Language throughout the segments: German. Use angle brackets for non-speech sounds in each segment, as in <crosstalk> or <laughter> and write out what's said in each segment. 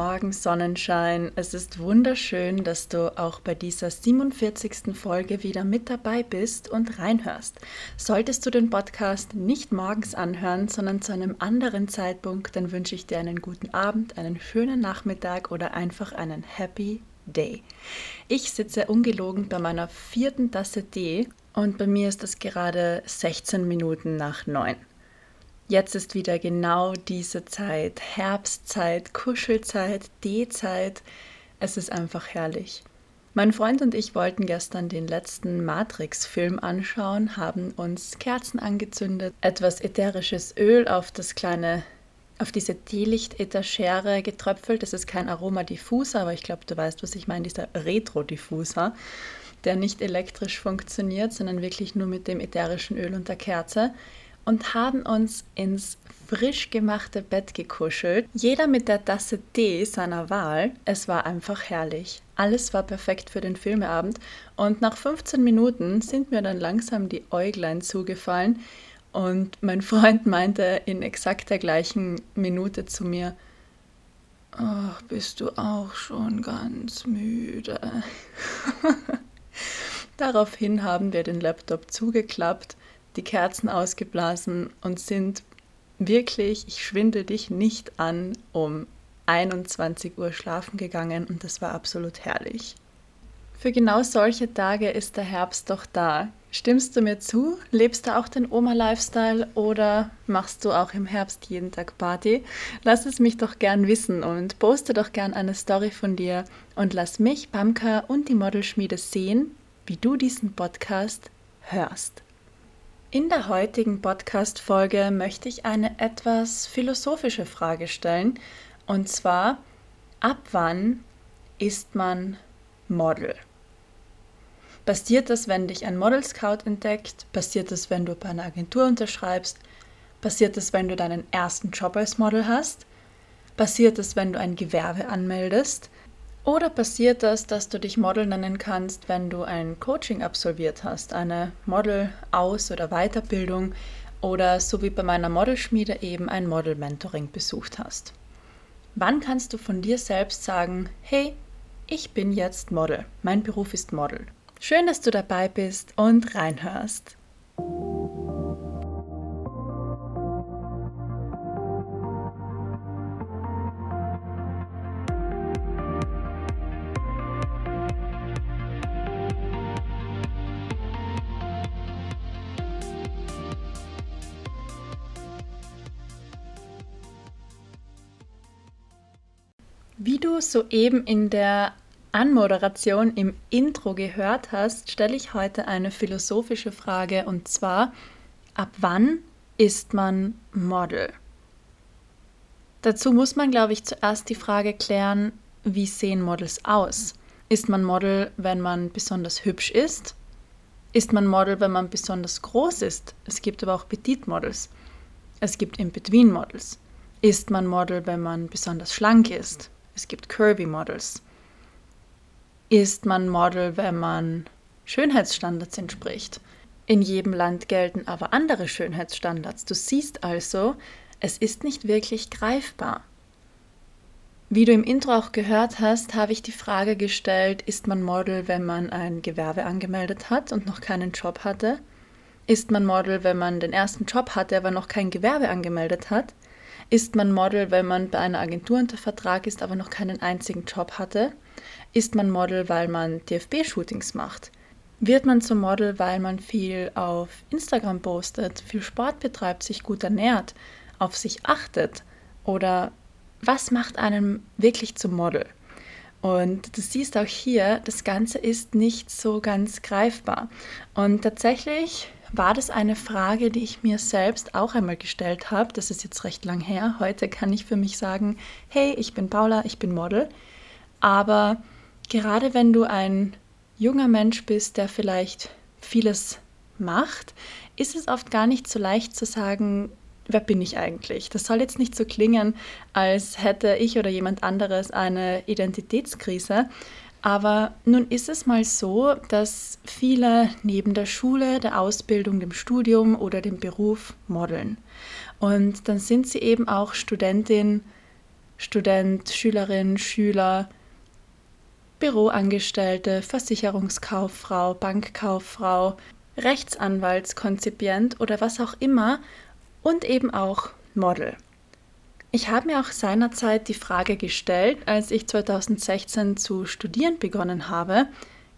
Morgen Sonnenschein. Es ist wunderschön, dass du auch bei dieser 47. Folge wieder mit dabei bist und reinhörst. Solltest du den Podcast nicht morgens anhören, sondern zu einem anderen Zeitpunkt, dann wünsche ich dir einen guten Abend, einen schönen Nachmittag oder einfach einen Happy Day. Ich sitze ungelogen bei meiner vierten Tasse Tee und bei mir ist es gerade 16 Minuten nach 9. Jetzt ist wieder genau diese Zeit, Herbstzeit, Kuschelzeit, D-Zeit. Es ist einfach herrlich. Mein Freund und ich wollten gestern den letzten Matrix-Film anschauen, haben uns Kerzen angezündet, etwas ätherisches Öl auf das kleine, auf diese Teelicht-Etagere getröpfelt. Das ist kein Aromadiffuser, aber ich glaube, du weißt, was ich meine, dieser Retro-Diffuser, der nicht elektrisch funktioniert, sondern wirklich nur mit dem ätherischen Öl und der Kerze und haben uns ins frisch gemachte Bett gekuschelt. Jeder mit der Tasse Tee seiner Wahl. Es war einfach herrlich. Alles war perfekt für den Filmeabend und nach 15 Minuten sind mir dann langsam die Äuglein zugefallen und mein Freund meinte in exakt der gleichen Minute zu mir, Ach, bist du auch schon ganz müde? <laughs> Daraufhin haben wir den Laptop zugeklappt die Kerzen ausgeblasen und sind wirklich, ich schwinde dich nicht an, um 21 Uhr schlafen gegangen und das war absolut herrlich. Für genau solche Tage ist der Herbst doch da. Stimmst du mir zu? Lebst du auch den Oma-Lifestyle oder machst du auch im Herbst jeden Tag Party? Lass es mich doch gern wissen und poste doch gern eine Story von dir und lass mich, Pamka und die Modelschmiede sehen, wie du diesen Podcast hörst. In der heutigen Podcast-Folge möchte ich eine etwas philosophische Frage stellen. Und zwar, ab wann ist man Model? Passiert das, wenn dich ein Model Scout entdeckt? Passiert das, wenn du bei einer Agentur unterschreibst? Passiert das, wenn du deinen ersten Job als Model hast? Passiert das, wenn du ein Gewerbe anmeldest? Oder passiert das, dass du dich Model nennen kannst, wenn du ein Coaching absolviert hast, eine Model-Aus- oder Weiterbildung oder so wie bei meiner Modelschmiede eben ein Model-Mentoring besucht hast? Wann kannst du von dir selbst sagen, hey, ich bin jetzt Model, mein Beruf ist Model? Schön, dass du dabei bist und reinhörst. Wie du soeben in der Anmoderation im Intro gehört hast, stelle ich heute eine philosophische Frage und zwar, ab wann ist man Model? Dazu muss man, glaube ich, zuerst die Frage klären, wie sehen Models aus? Ist man Model, wenn man besonders hübsch ist? Ist man Model, wenn man besonders groß ist? Es gibt aber auch Petit-Models. Es gibt In-Between-Models. Ist man Model, wenn man besonders schlank ist? Es gibt Curvy-Models. Ist man Model, wenn man Schönheitsstandards entspricht? In jedem Land gelten aber andere Schönheitsstandards. Du siehst also, es ist nicht wirklich greifbar. Wie du im Intro auch gehört hast, habe ich die Frage gestellt, ist man Model, wenn man ein Gewerbe angemeldet hat und noch keinen Job hatte? Ist man Model, wenn man den ersten Job hatte, aber noch kein Gewerbe angemeldet hat? Ist man Model, wenn man bei einer Agentur unter Vertrag ist, aber noch keinen einzigen Job hatte? Ist man Model, weil man DFB-Shootings macht? Wird man zum Model, weil man viel auf Instagram postet, viel Sport betreibt, sich gut ernährt, auf sich achtet? Oder was macht einen wirklich zum Model? Und du siehst auch hier, das Ganze ist nicht so ganz greifbar. Und tatsächlich war das eine Frage, die ich mir selbst auch einmal gestellt habe. Das ist jetzt recht lang her. Heute kann ich für mich sagen, hey, ich bin Paula, ich bin Model. Aber gerade wenn du ein junger Mensch bist, der vielleicht vieles macht, ist es oft gar nicht so leicht zu sagen, wer bin ich eigentlich? Das soll jetzt nicht so klingen, als hätte ich oder jemand anderes eine Identitätskrise. Aber nun ist es mal so, dass viele neben der Schule, der Ausbildung, dem Studium oder dem Beruf modeln. Und dann sind sie eben auch Studentin, Student, Schülerin, Schüler, Büroangestellte, Versicherungskauffrau, Bankkauffrau, Rechtsanwaltskonzipient oder was auch immer und eben auch Model. Ich habe mir auch seinerzeit die Frage gestellt, als ich 2016 zu studieren begonnen habe,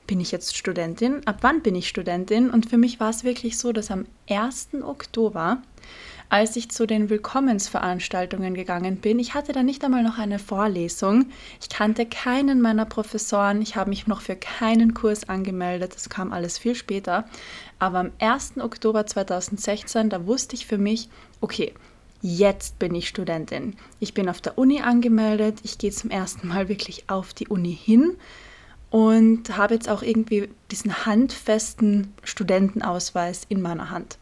bin ich jetzt Studentin? Ab wann bin ich Studentin? Und für mich war es wirklich so, dass am 1. Oktober, als ich zu den Willkommensveranstaltungen gegangen bin, ich hatte da nicht einmal noch eine Vorlesung. Ich kannte keinen meiner Professoren. Ich habe mich noch für keinen Kurs angemeldet. Das kam alles viel später. Aber am 1. Oktober 2016, da wusste ich für mich, okay, jetzt bin ich Studentin. Ich bin auf der Uni angemeldet, ich gehe zum ersten Mal wirklich auf die Uni hin und habe jetzt auch irgendwie diesen handfesten Studentenausweis in meiner Hand.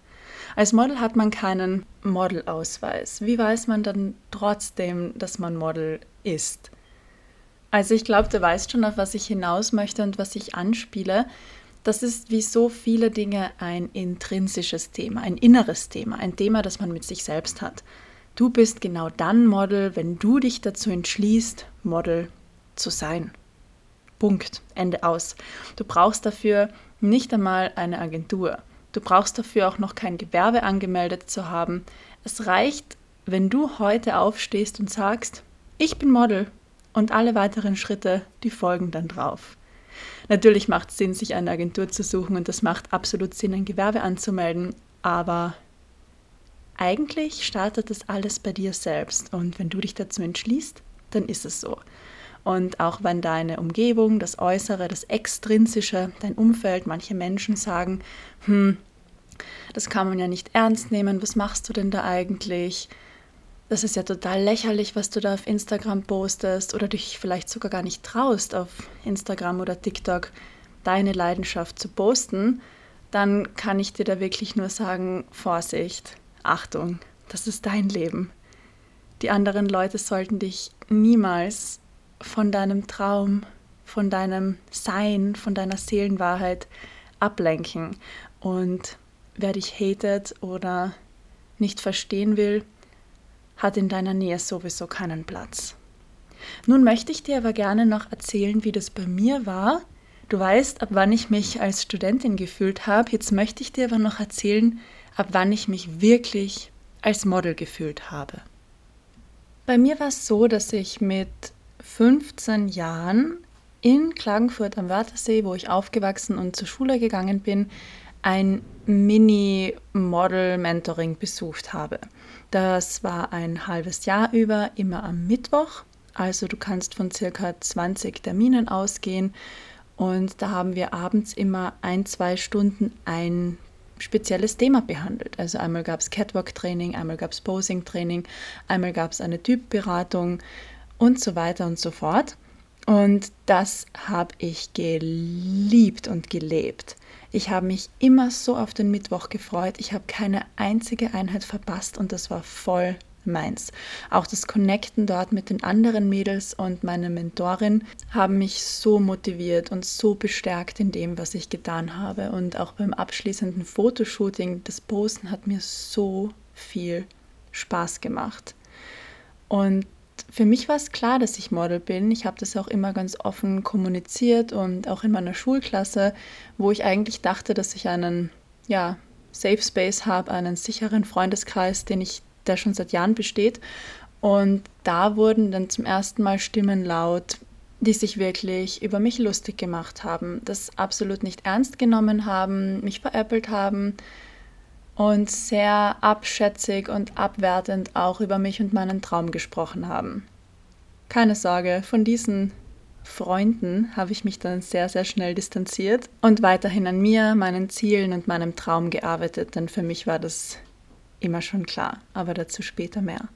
Als Model hat man keinen Modelausweis. Wie weiß man dann trotzdem, dass man Model ist? Also ich glaube, du weißt schon, auf was ich hinaus möchte und was ich anspiele. Das ist wie so viele Dinge ein intrinsisches Thema, ein inneres Thema, ein Thema, das man mit sich selbst hat. Du bist genau dann Model, wenn du dich dazu entschließt, Model zu sein. Punkt. Ende aus. Du brauchst dafür nicht einmal eine Agentur. Du brauchst dafür auch noch kein Gewerbe angemeldet zu haben. Es reicht, wenn du heute aufstehst und sagst, ich bin Model und alle weiteren Schritte, die folgen dann drauf. Natürlich macht es Sinn, sich eine Agentur zu suchen und es macht absolut Sinn, ein Gewerbe anzumelden, aber eigentlich startet das alles bei dir selbst und wenn du dich dazu entschließt, dann ist es so. Und auch wenn deine Umgebung, das Äußere, das Extrinsische, dein Umfeld, manche Menschen sagen, hm, das kann man ja nicht ernst nehmen, was machst du denn da eigentlich? Das ist ja total lächerlich, was du da auf Instagram postest oder dich vielleicht sogar gar nicht traust, auf Instagram oder TikTok deine Leidenschaft zu posten, dann kann ich dir da wirklich nur sagen, Vorsicht, Achtung, das ist dein Leben. Die anderen Leute sollten dich niemals von deinem Traum, von deinem Sein, von deiner Seelenwahrheit ablenken. Und wer dich hatet oder nicht verstehen will, hat in deiner Nähe sowieso keinen Platz. Nun möchte ich dir aber gerne noch erzählen, wie das bei mir war. Du weißt, ab wann ich mich als Studentin gefühlt habe. Jetzt möchte ich dir aber noch erzählen, ab wann ich mich wirklich als Model gefühlt habe. Bei mir war es so, dass ich mit 15 Jahren in Klagenfurt am Wörthersee, wo ich aufgewachsen und zur Schule gegangen bin, ein Mini-Model-Mentoring besucht habe. Das war ein halbes Jahr über, immer am Mittwoch. Also du kannst von circa 20 Terminen ausgehen. Und da haben wir abends immer ein, zwei Stunden ein spezielles Thema behandelt. Also einmal gab es Catwalk-Training, einmal gab es Posing-Training, einmal gab es eine Typberatung und so weiter und so fort. Und das habe ich geliebt und gelebt. Ich habe mich immer so auf den Mittwoch gefreut. Ich habe keine einzige Einheit verpasst und das war voll meins. Auch das Connecten dort mit den anderen Mädels und meiner Mentorin haben mich so motiviert und so bestärkt in dem, was ich getan habe. Und auch beim abschließenden Fotoshooting, das Posten hat mir so viel Spaß gemacht. Und für mich war es klar, dass ich Model bin. Ich habe das auch immer ganz offen kommuniziert und auch in meiner Schulklasse, wo ich eigentlich dachte, dass ich einen ja, Safe Space habe, einen sicheren Freundeskreis, den ich, der schon seit Jahren besteht. Und da wurden dann zum ersten Mal Stimmen laut, die sich wirklich über mich lustig gemacht haben, das absolut nicht ernst genommen haben, mich veräppelt haben, und sehr abschätzig und abwertend auch über mich und meinen Traum gesprochen haben. Keine Sorge, von diesen Freunden habe ich mich dann sehr, sehr schnell distanziert und weiterhin an mir, meinen Zielen und meinem Traum gearbeitet, denn für mich war das immer schon klar, aber dazu später mehr.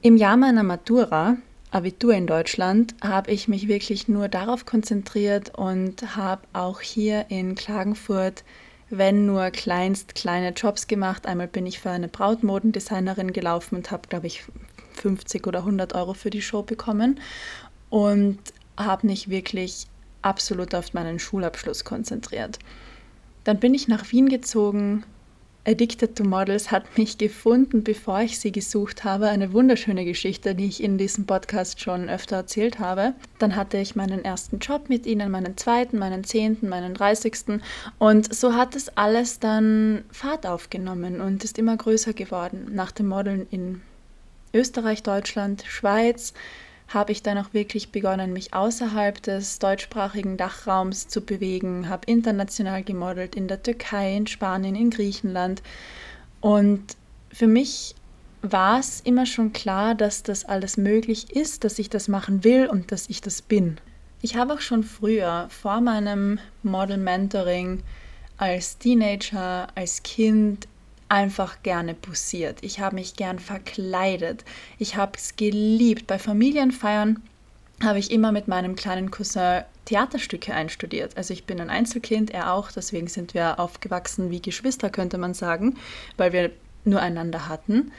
Im Jahr meiner Matura, Abitur in Deutschland habe ich mich wirklich nur darauf konzentriert und habe auch hier in Klagenfurt, wenn nur kleinst kleine Jobs gemacht. Einmal bin ich für eine Brautmodendesignerin gelaufen und habe, glaube ich, 50 oder 100 Euro für die Show bekommen und habe mich wirklich absolut auf meinen Schulabschluss konzentriert. Dann bin ich nach Wien gezogen. Addicted to Models hat mich gefunden, bevor ich sie gesucht habe. Eine wunderschöne Geschichte, die ich in diesem Podcast schon öfter erzählt habe. Dann hatte ich meinen ersten Job mit ihnen, meinen zweiten, meinen zehnten, meinen dreißigsten. Und so hat es alles dann Fahrt aufgenommen und ist immer größer geworden. Nach dem Modeln in Österreich, Deutschland, Schweiz habe ich dann auch wirklich begonnen, mich außerhalb des deutschsprachigen Dachraums zu bewegen, habe international gemodelt in der Türkei, in Spanien, in Griechenland. Und für mich war es immer schon klar, dass das alles möglich ist, dass ich das machen will und dass ich das bin. Ich habe auch schon früher vor meinem Model Mentoring als Teenager, als Kind einfach gerne posiert. Ich habe mich gern verkleidet. Ich habe es geliebt. Bei Familienfeiern habe ich immer mit meinem kleinen Cousin Theaterstücke einstudiert. Also ich bin ein Einzelkind, er auch, deswegen sind wir aufgewachsen wie Geschwister, könnte man sagen, weil wir nur einander hatten.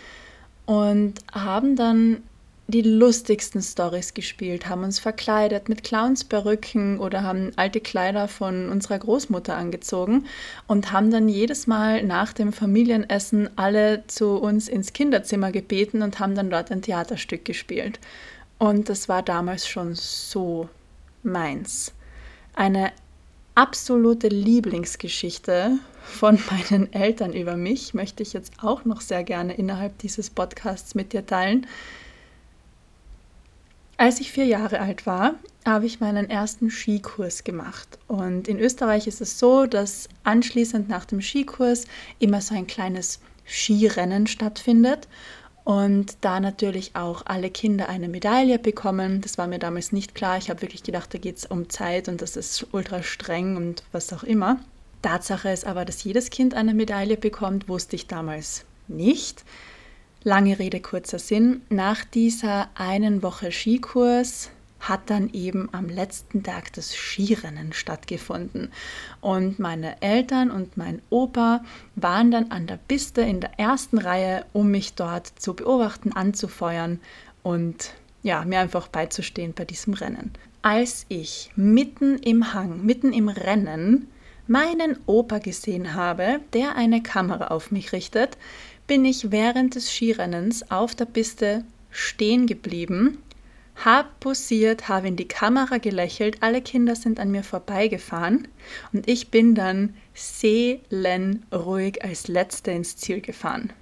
Und haben dann die lustigsten Stories gespielt, haben uns verkleidet mit Clownsperücken oder haben alte Kleider von unserer Großmutter angezogen und haben dann jedes Mal nach dem Familienessen alle zu uns ins Kinderzimmer gebeten und haben dann dort ein Theaterstück gespielt. Und das war damals schon so meins. Eine absolute Lieblingsgeschichte von <laughs> meinen Eltern über mich möchte ich jetzt auch noch sehr gerne innerhalb dieses Podcasts mit dir teilen. Als ich vier Jahre alt war, habe ich meinen ersten Skikurs gemacht. Und in Österreich ist es so, dass anschließend nach dem Skikurs immer so ein kleines Skirennen stattfindet. Und da natürlich auch alle Kinder eine Medaille bekommen. Das war mir damals nicht klar. Ich habe wirklich gedacht, da geht es um Zeit und das ist ultra streng und was auch immer. Tatsache ist aber, dass jedes Kind eine Medaille bekommt, wusste ich damals nicht. Lange Rede, kurzer Sinn. Nach dieser einen Woche Skikurs hat dann eben am letzten Tag das Skirennen stattgefunden. Und meine Eltern und mein Opa waren dann an der Piste in der ersten Reihe, um mich dort zu beobachten, anzufeuern und ja, mir einfach beizustehen bei diesem Rennen. Als ich mitten im Hang, mitten im Rennen meinen Opa gesehen habe, der eine Kamera auf mich richtet, bin ich während des Skirennens auf der Piste stehen geblieben, habe posiert, habe in die Kamera gelächelt, alle Kinder sind an mir vorbeigefahren und ich bin dann seelenruhig als Letzte ins Ziel gefahren.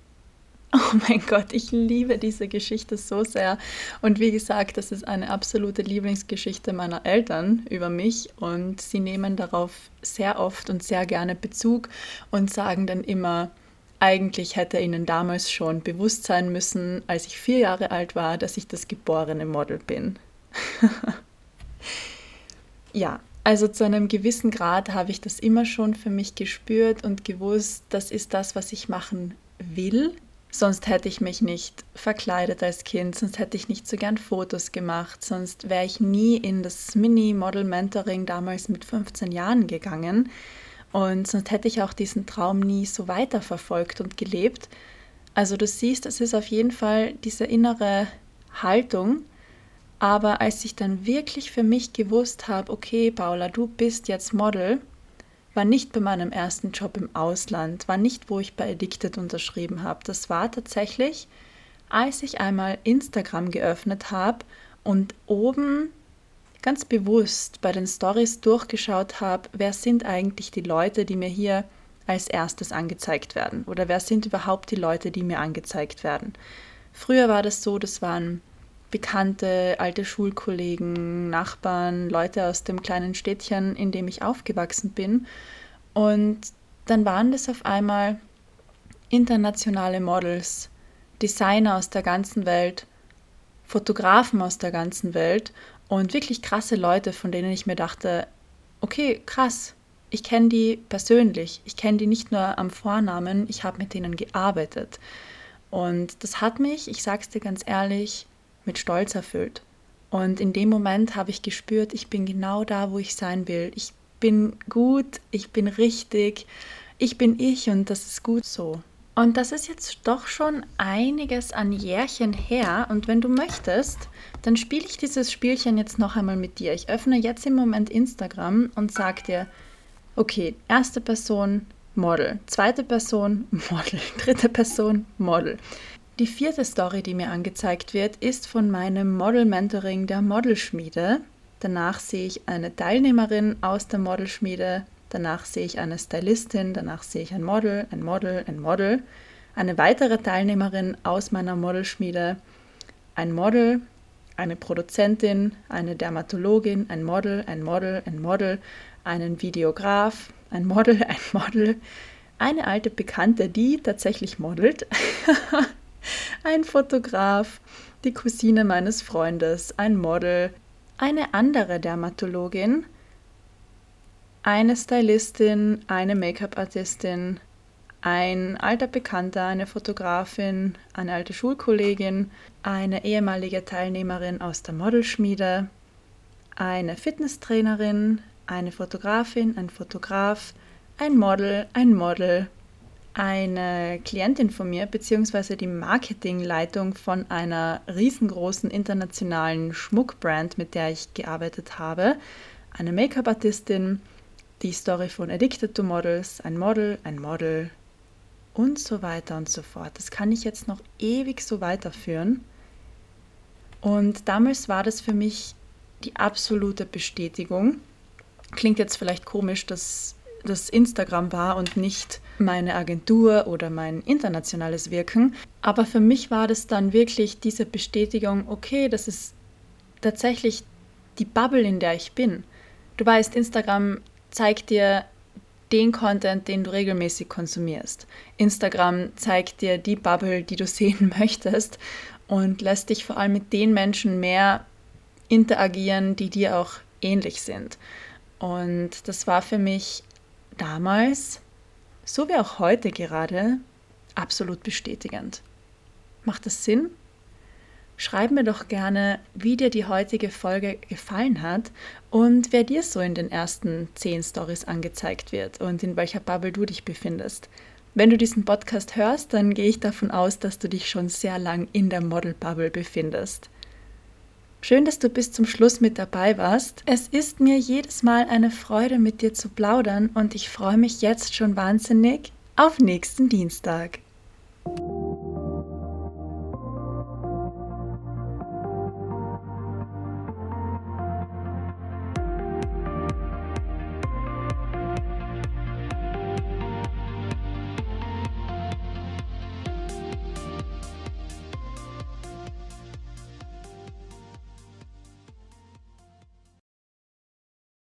Oh mein Gott, ich liebe diese Geschichte so sehr. Und wie gesagt, das ist eine absolute Lieblingsgeschichte meiner Eltern über mich und sie nehmen darauf sehr oft und sehr gerne Bezug und sagen dann immer, eigentlich hätte ihnen damals schon bewusst sein müssen, als ich vier Jahre alt war, dass ich das geborene Model bin. <laughs> ja, also zu einem gewissen Grad habe ich das immer schon für mich gespürt und gewusst, das ist das, was ich machen will. Sonst hätte ich mich nicht verkleidet als Kind, sonst hätte ich nicht so gern Fotos gemacht, sonst wäre ich nie in das Mini-Model-Mentoring damals mit 15 Jahren gegangen und sonst hätte ich auch diesen Traum nie so weiterverfolgt und gelebt. Also du siehst, es ist auf jeden Fall diese innere Haltung. Aber als ich dann wirklich für mich gewusst habe, okay, Paula, du bist jetzt Model, war nicht bei meinem ersten Job im Ausland, war nicht, wo ich bei Addicted unterschrieben habe. Das war tatsächlich, als ich einmal Instagram geöffnet habe und oben ganz bewusst bei den Stories durchgeschaut habe, wer sind eigentlich die Leute, die mir hier als erstes angezeigt werden oder wer sind überhaupt die Leute, die mir angezeigt werden. Früher war das so, das waren bekannte alte Schulkollegen, Nachbarn, Leute aus dem kleinen Städtchen, in dem ich aufgewachsen bin. Und dann waren das auf einmal internationale Models, Designer aus der ganzen Welt, Fotografen aus der ganzen Welt und wirklich krasse Leute, von denen ich mir dachte, okay, krass, ich kenne die persönlich, ich kenne die nicht nur am Vornamen, ich habe mit denen gearbeitet. Und das hat mich, ich sag's dir ganz ehrlich, mit Stolz erfüllt. Und in dem Moment habe ich gespürt, ich bin genau da, wo ich sein will. Ich bin gut, ich bin richtig, ich bin ich und das ist gut so. Und das ist jetzt doch schon einiges an Jährchen her. Und wenn du möchtest, dann spiele ich dieses Spielchen jetzt noch einmal mit dir. Ich öffne jetzt im Moment Instagram und sage dir, okay, erste Person Model, zweite Person <laughs> Model, dritte Person Model. Die vierte Story, die mir angezeigt wird, ist von meinem Model-Mentoring der Modelschmiede. Danach sehe ich eine Teilnehmerin aus der Modelschmiede, danach sehe ich eine Stylistin, danach sehe ich ein Model, ein Model, ein Model, eine weitere Teilnehmerin aus meiner Modelschmiede, ein Model, eine Produzentin, eine Dermatologin, ein Model, ein Model, ein Model, einen Videograf, ein Model, <laughs> ein Model, eine alte Bekannte, die tatsächlich modelt, <laughs> ein Fotograf, die Cousine meines Freundes, ein Model, eine andere Dermatologin, eine Stylistin, eine Make-up-Artistin, ein alter Bekannter, eine Fotografin, eine alte Schulkollegin, eine ehemalige Teilnehmerin aus der Modelschmiede, eine Fitnesstrainerin, eine Fotografin, ein Fotograf, ein Model, ein Model, eine Klientin von mir, beziehungsweise die Marketingleitung von einer riesengroßen internationalen Schmuckbrand, mit der ich gearbeitet habe, eine Make-up-Artistin, die Story von Addicted to Models, ein Model, ein Model und so weiter und so fort. Das kann ich jetzt noch ewig so weiterführen. Und damals war das für mich die absolute Bestätigung. Klingt jetzt vielleicht komisch, dass das Instagram war und nicht meine Agentur oder mein internationales Wirken. Aber für mich war das dann wirklich diese Bestätigung, okay, das ist tatsächlich die Bubble, in der ich bin. Du weißt, Instagram zeigt dir den Content, den du regelmäßig konsumierst. Instagram zeigt dir die Bubble, die du <laughs> sehen möchtest und lässt dich vor allem mit den Menschen mehr interagieren, die dir auch ähnlich sind. Und das war für mich damals, so wie auch heute gerade, absolut bestätigend. Macht das Sinn? Schreib mir doch gerne, wie dir die heutige Folge gefallen hat und wer dir so in den ersten zehn Stories angezeigt wird und in welcher Bubble du dich befindest. Wenn du diesen Podcast hörst, dann gehe ich davon aus, dass du dich schon sehr lang in der Model Bubble befindest. Schön, dass du bis zum Schluss mit dabei warst. Es ist mir jedes Mal eine Freude, mit dir zu plaudern und ich freue mich jetzt schon wahnsinnig auf nächsten Dienstag.